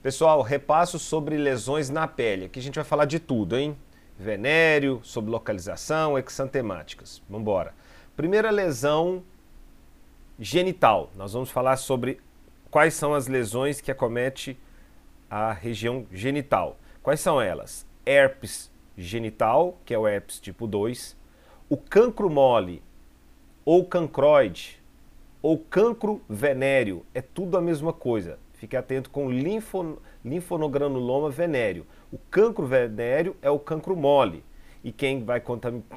Pessoal, repasso sobre lesões na pele. Aqui a gente vai falar de tudo, hein? Venério, sobre localização, exantemáticas. Vamos embora. Primeira lesão genital. Nós vamos falar sobre quais são as lesões que acomete a região genital. Quais são elas? Herpes genital, que é o herpes tipo 2, o cancro mole ou cancroide ou cancro venéreo, é tudo a mesma coisa. Fique atento com linfo, linfonogranuloma venéreo. O cancro venéreo é o cancro mole. E quem vai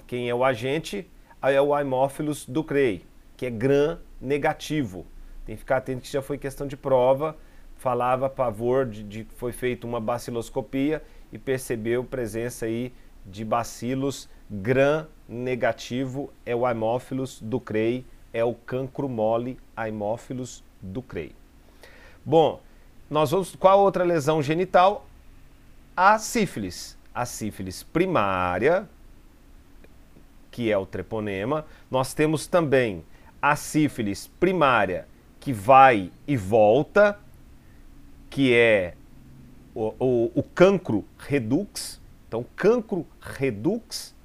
quem é o agente é o Haemophilus ducrei, que é gram negativo. Tem que ficar atento que já foi questão de prova. Falava a favor de, de foi feita uma baciloscopia e percebeu presença aí de bacilos gram negativo é o Haemophilus ducrei, é o cancro mole Haemophilus ducrei. Bom, nós vamos qual outra lesão genital? A sífilis. A sífilis primária, que é o treponema. Nós temos também a sífilis primária, que vai e volta, que é o, o, o cancro redux. Então, cancro redux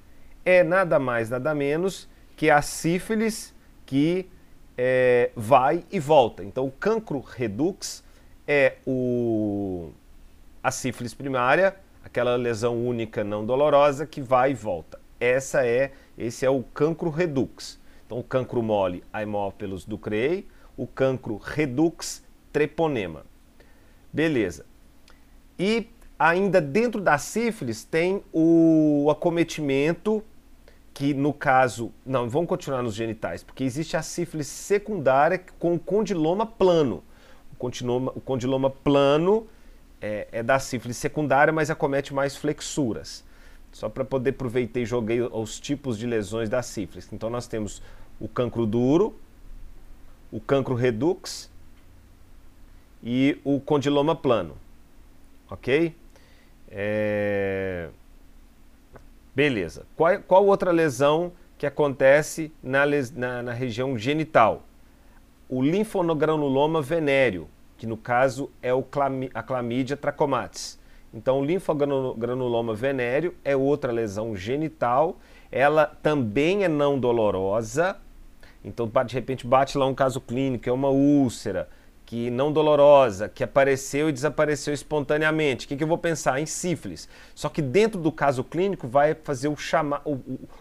é nada mais, nada menos que a sífilis que é, vai e volta. Então, o cancro redux é o, a sífilis primária, aquela lesão única não dolorosa que vai e volta. Essa é, esse é o cancro redux. Então, o cancro mole, Haemophilus ducrei, o cancro redux, treponema. Beleza. E ainda dentro da sífilis tem o acometimento que no caso, não, vamos continuar nos genitais, porque existe a sífilis secundária com o condiloma plano. O condiloma, o condiloma plano é, é, da sífilis secundária, mas acomete mais flexuras. Só para poder aproveitar e joguei os tipos de lesões da sífilis. Então nós temos o cancro duro, o cancro redux e o condiloma plano. Ok? É... Beleza. Qual, qual outra lesão que acontece na, na, na região genital? O linfonogranuloma venéreo, que no caso é o clam, a clamídia trachomatis. Então, o linfogranuloma venéreo é outra lesão genital. Ela também é não dolorosa. Então, de repente, bate lá um caso clínico, é uma úlcera, que não dolorosa, que apareceu e desapareceu espontaneamente. O que, que eu vou pensar? Em sífilis. Só que dentro do caso clínico vai fazer o, chama, o,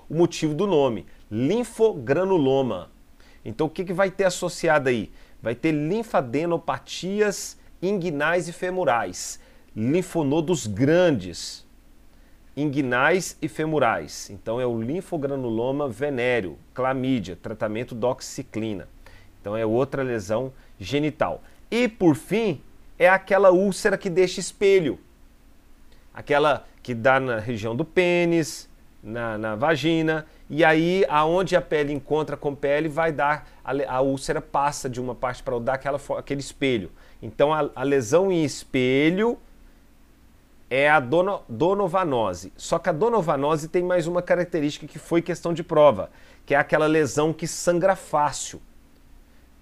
o motivo do nome, linfogranuloma. Então o que, que vai ter associado aí? Vai ter linfadenopatias inguinais e femurais, linfonodos grandes, inguinais e femurais. Então é o linfogranuloma venéreo, clamídia, tratamento doxiciclina. Então é outra lesão genital. E por fim, é aquela úlcera que deixa espelho. Aquela que dá na região do pênis, na, na vagina, e aí aonde a pele encontra com pele vai dar, a, a úlcera passa de uma parte para outra, dá aquela, aquele espelho. Então a, a lesão em espelho é a dono, donovanose. Só que a donovanose tem mais uma característica que foi questão de prova, que é aquela lesão que sangra fácil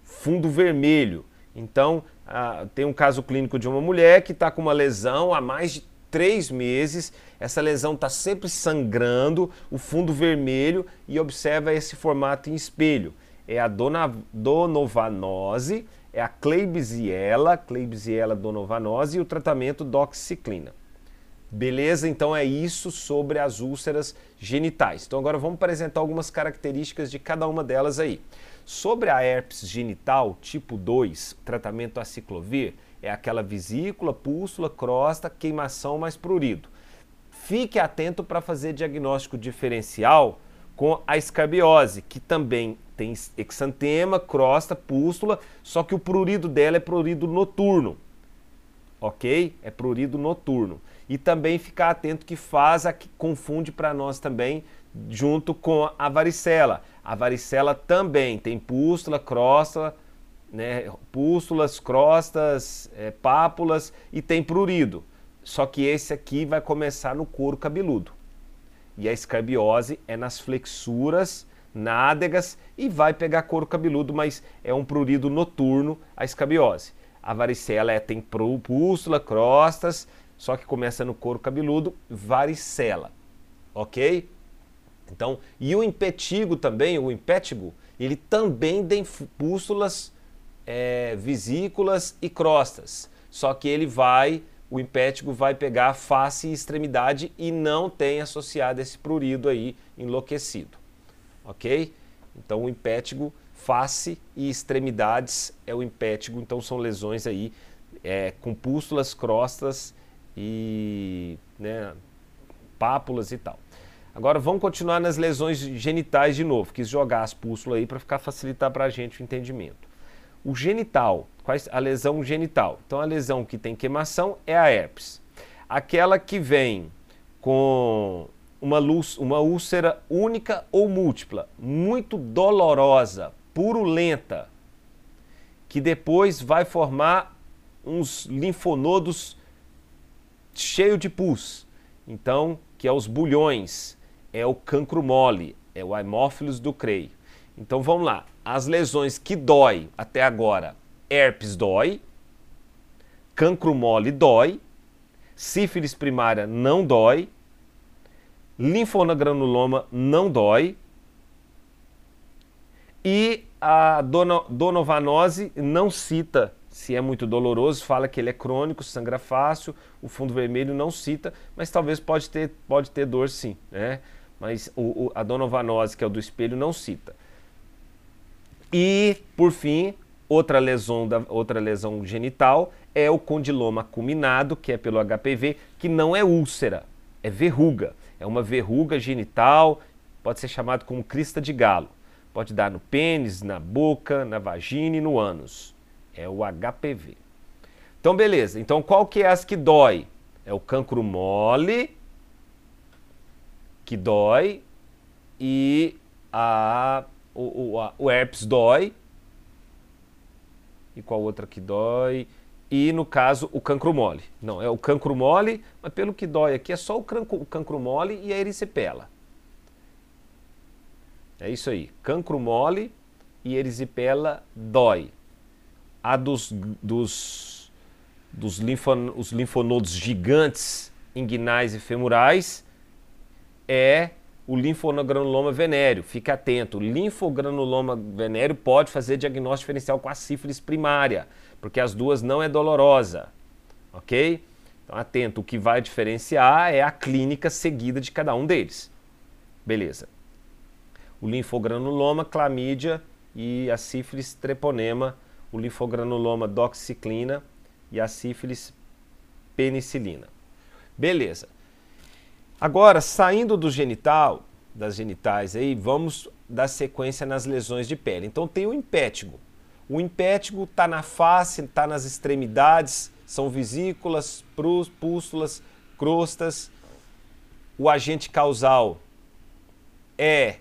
fundo vermelho. Então, ah, tem um caso clínico de uma mulher que está com uma lesão há mais de três meses, essa lesão está sempre sangrando, o fundo vermelho e observa esse formato em espelho. É a dona, donovanose, é a Klebsiella, Klebsiella donovanose e o tratamento doxiciclina. Beleza? Então é isso sobre as úlceras genitais. Então agora vamos apresentar algumas características de cada uma delas aí. Sobre a herpes genital tipo 2, tratamento aciclovir é aquela vesícula, pústula, crosta, queimação mais prurido. Fique atento para fazer diagnóstico diferencial com a escabiose, que também tem exantema, crosta, pústula, só que o prurido dela é prurido noturno. Ok? É prurido noturno. E também ficar atento que faz a que confunde para nós também junto com a varicela. A varicela também tem pústula, crosta, né, pústulas, crostas, é, pápulas e tem prurido. Só que esse aqui vai começar no couro cabeludo. E a escarbiose é nas flexuras, nádegas e vai pegar couro cabeludo, mas é um prurido noturno a escabiose. A varicela é, tem pústula, crostas, só que começa no couro cabeludo, varicela, ok? Então, e o impetigo também, o impétigo, ele também tem pústulas, é, vesículas e crostas. Só que ele vai, o impétigo vai pegar face e extremidade e não tem associado esse prurido aí enlouquecido. Ok? Então o impétigo, face e extremidades é o impétigo, então são lesões aí é, com pústulas, crostas e né, pápulas e tal. Agora vamos continuar nas lesões genitais de novo. Quis jogar as pústulas aí para ficar facilitar para a gente o entendimento. O genital, quais a lesão genital? Então a lesão que tem queimação é a herpes. Aquela que vem com uma, luz, uma úlcera única ou múltipla, muito dolorosa, purulenta, que depois vai formar uns linfonodos cheio de pus. Então, que é os bulhões é o cancro mole, é o Haemophilus ducrei. Então vamos lá, as lesões que dói até agora, herpes dói, cancro mole dói, sífilis primária não dói, linfonogranuloma não dói e a dono, donovanose não cita se é muito doloroso, fala que ele é crônico, sangra fácil, o fundo vermelho não cita, mas talvez pode ter, pode ter dor sim, né? mas o, o, a donovanose, que é o do espelho, não cita. E, por fim, outra lesão, da, outra lesão genital é o condiloma acuminado, que é pelo HPV, que não é úlcera, é verruga. É uma verruga genital, pode ser chamado como crista de galo. Pode dar no pênis, na boca, na vagina e no ânus. É o HPV. Então, beleza. Então, qual que é as que dói? É o cancro mole, que dói e a, o, o, a, o herpes dói. E qual outra que dói? E no caso, o cancro mole. Não, é o cancro mole, mas pelo que dói aqui é só o cancro, o cancro mole e a erisipela. É isso aí. Cancro mole e erisipela dói. A dos, dos, dos linfon, os linfonodos gigantes inguinais e femorais é o linfonogranuloma venéreo. Fique atento, o linfogranuloma venéreo pode fazer diagnóstico diferencial com a sífilis primária, porque as duas não é dolorosa, ok? Então atento, o que vai diferenciar é a clínica seguida de cada um deles. Beleza. O linfogranuloma, clamídia e a sífilis treponema, o linfogranuloma doxiciclina e a sífilis penicilina. Beleza. Agora, saindo do genital, das genitais aí, vamos dar sequência nas lesões de pele. Então tem o impétigo. O impétigo está na face, está nas extremidades, são vesículas, pústulas, crostas. O agente causal é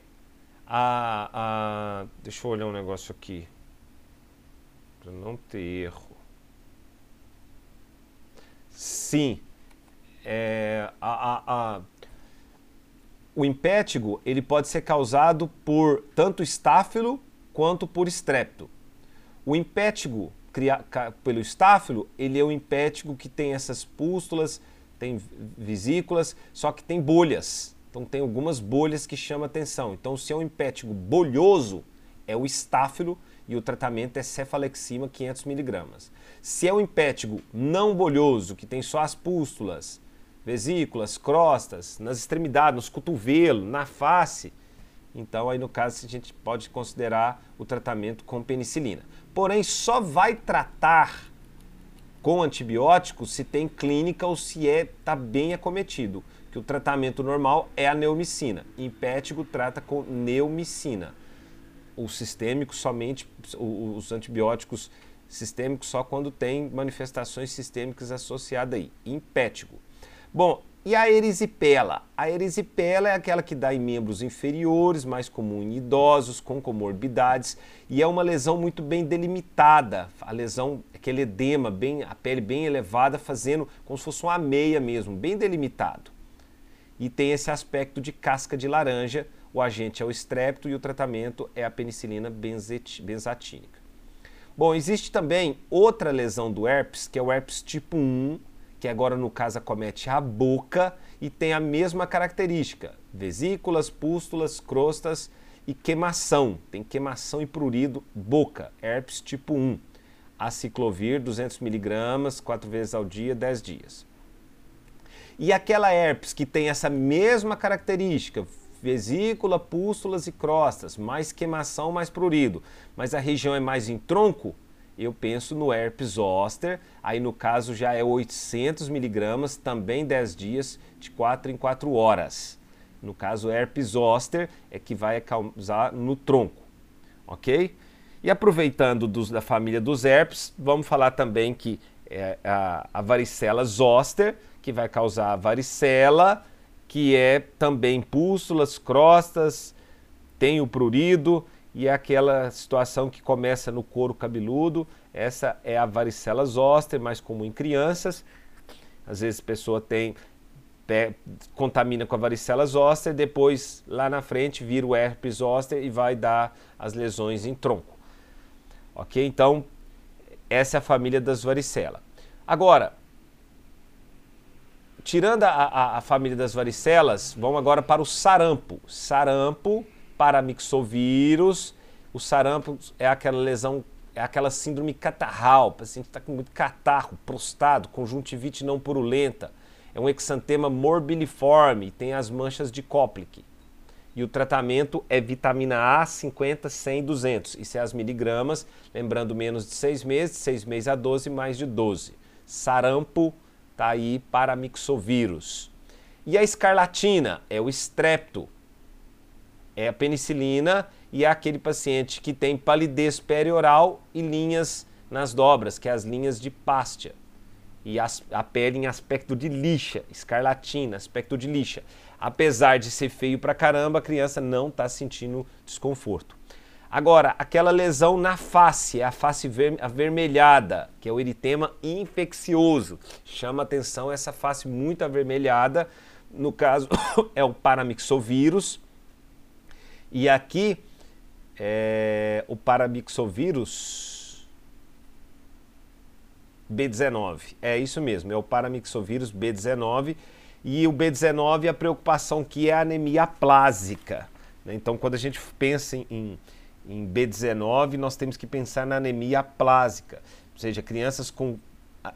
a, a. Deixa eu olhar um negócio aqui. Para não ter erro. Sim. É, a, a, a o impétigo ele pode ser causado por tanto estáfilo quanto por estrepto. O impétigo pelo estáfilo, ele é o impétigo que tem essas pústulas, tem vesículas, só que tem bolhas. Então tem algumas bolhas que chamam atenção. Então se é um impétigo bolhoso, é o estáfilo e o tratamento é cefalexima 500 miligramas. Se é um impétigo não bolhoso, que tem só as pústulas, vesículas, crostas, nas extremidades, nos cotovelos, na face. Então, aí no caso, a gente pode considerar o tratamento com penicilina. Porém, só vai tratar com antibiótico se tem clínica ou se é, tá bem acometido. Que o tratamento normal é a neomicina. Impético trata com neomicina. O sistêmico somente, os antibióticos sistêmicos só quando tem manifestações sistêmicas associadas aí. Impético. Bom, e a erisipela? A erisipela é aquela que dá em membros inferiores, mais comum em idosos com comorbidades, e é uma lesão muito bem delimitada. A lesão, aquele edema, bem, a pele bem elevada, fazendo como se fosse uma meia mesmo, bem delimitado. E tem esse aspecto de casca de laranja. O agente é o estrepto e o tratamento é a penicilina benzatínica. Bom, existe também outra lesão do herpes, que é o herpes tipo 1, que agora no caso acomete a boca e tem a mesma característica: vesículas, pústulas, crostas e queimação. Tem queimação e prurido, boca, herpes tipo 1. Aciclovir 200mg, 4 vezes ao dia, 10 dias. E aquela herpes que tem essa mesma característica, vesícula, pústulas e crostas, mais queimação, mais prurido, mas a região é mais em tronco, eu penso no herpes zoster, aí no caso já é 800 miligramas, também 10 dias, de 4 em 4 horas. No caso, herpes zoster é que vai causar no tronco, ok? E aproveitando dos, da família dos herpes, vamos falar também que é a, a varicela zoster, que vai causar varicela, que é também pústulas, crostas, tem o prurido e é aquela situação que começa no couro cabeludo. Essa é a varicela zoster, mais comum em crianças. Às vezes a pessoa tem contamina com a varicela zoster, depois lá na frente vira o herpes zoster e vai dar as lesões em tronco. Ok? Então, essa é a família das varicela. Agora, tirando a, a, a, família das varicelas, vamos agora para o sarampo. Sarampo, paramixovírus. O sarampo é aquela lesão, é aquela síndrome catarral. O paciente está com muito catarro, prostado, conjuntivite não purulenta. É um exantema morbiliforme, tem as manchas de Koplik. E o tratamento é vitamina A 50, 100, 200. Isso é as miligramas, lembrando menos de 6 meses, 6 meses a 12, mais de 12. Sarampo Está aí paramixovírus. E a escarlatina é o estrepto, é a penicilina e é aquele paciente que tem palidez perioral e linhas nas dobras, que é as linhas de Pastia. E as, a pele em aspecto de lixa, escarlatina, aspecto de lixa. Apesar de ser feio pra caramba, a criança não está sentindo desconforto. Agora, aquela lesão na face, a face ver avermelhada, que é o eritema infeccioso. Chama atenção essa face muito avermelhada. No caso, é o paramixovírus. E aqui, é o paramixovírus B19. É isso mesmo, é o paramixovírus B19. E o B19, a preocupação que é a anemia plásica. Né? Então, quando a gente pensa em em B19, nós temos que pensar na anemia plásica, ou seja, crianças com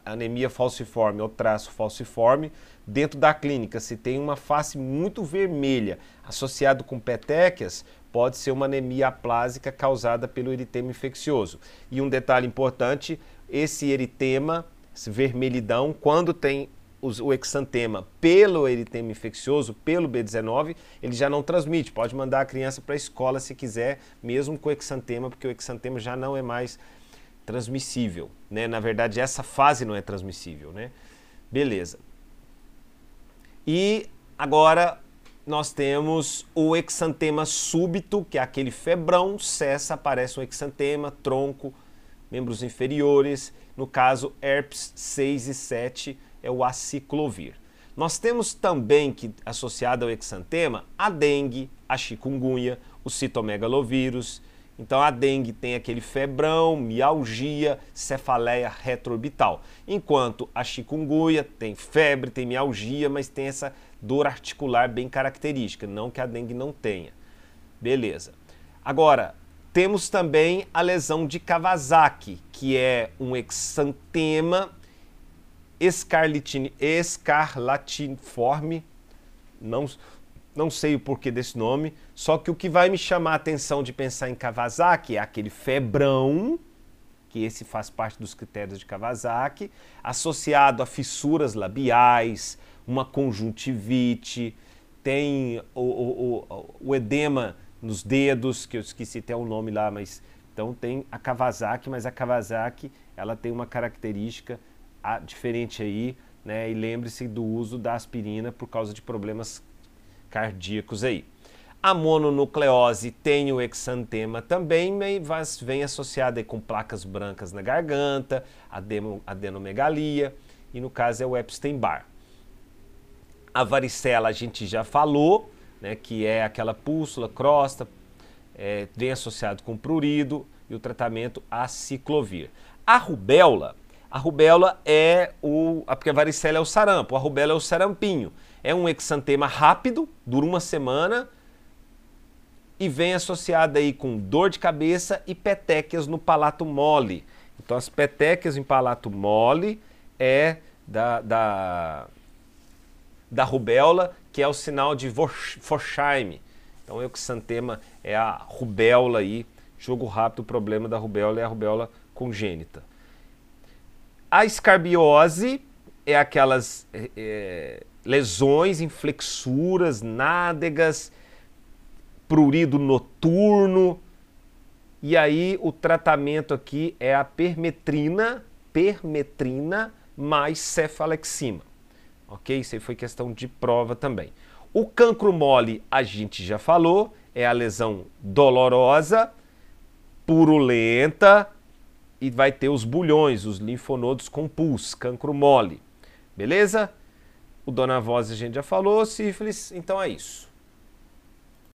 anemia falciforme ou traço falciforme, dentro da clínica, se tem uma face muito vermelha associado com petequias, pode ser uma anemia plásica causada pelo eritema infeccioso. E um detalhe importante, esse eritema, esse vermelhidão, quando tem o exantema pelo eritema infeccioso, pelo B19, ele já não transmite. Pode mandar a criança para a escola se quiser, mesmo com o exantema, porque o exantema já não é mais transmissível. Né? Na verdade, essa fase não é transmissível. Né? Beleza. E agora nós temos o exantema súbito, que é aquele febrão, cessa, aparece um exantema, tronco, membros inferiores, no caso herpes 6 e 7 é o aciclovir. Nós temos também que associado ao exantema a dengue, a chikungunya, o citomegalovírus. Então a dengue tem aquele febrão, mialgia, cefaleia retroorbital, enquanto a chikungunya tem febre, tem mialgia, mas tem essa dor articular bem característica, não que a dengue não tenha. Beleza. Agora, temos também a lesão de Kawasaki, que é um exantema escarlatiforme, não, não sei o porquê desse nome, só que o que vai me chamar a atenção de pensar em Kawasaki é aquele febrão, que esse faz parte dos critérios de Kawasaki, associado a fissuras labiais, uma conjuntivite, tem o, o, o, o edema nos dedos, que eu esqueci até o nome lá, mas então tem a Kawasaki, mas a Kawasaki ela tem uma característica diferente aí, né? E lembre-se do uso da aspirina por causa de problemas cardíacos aí. A mononucleose tem o exantema também, mas vem associada com placas brancas na garganta, adenomegalia e no caso é o Epstein-Barr. A varicela a gente já falou, né, que é aquela pústula, crosta, é, vem associado com prurido, e o tratamento aciclovir. A rubéola, a rubéola é o. Porque a varicela é o sarampo, a rubéola é o sarampinho. É um exantema rápido, dura uma semana e vem associada aí com dor de cabeça e petequias no palato mole. Então as petequias em palato mole é da, da, da rubéola, que é o sinal de Forsheim. Então o exantema é a rubéola aí, jogo rápido, o problema da rubéola é a rubéola congênita. A escarbiose é aquelas é, lesões em flexuras, nádegas, prurido noturno. E aí o tratamento aqui é a permetrina, permetrina mais cefalexima. Ok? Isso aí foi questão de prova também. O cancro mole, a gente já falou, é a lesão dolorosa, purulenta e vai ter os bulhões, os linfonodos com pus, cancro mole. Beleza? O donavose a gente já falou, sífilis, então é isso.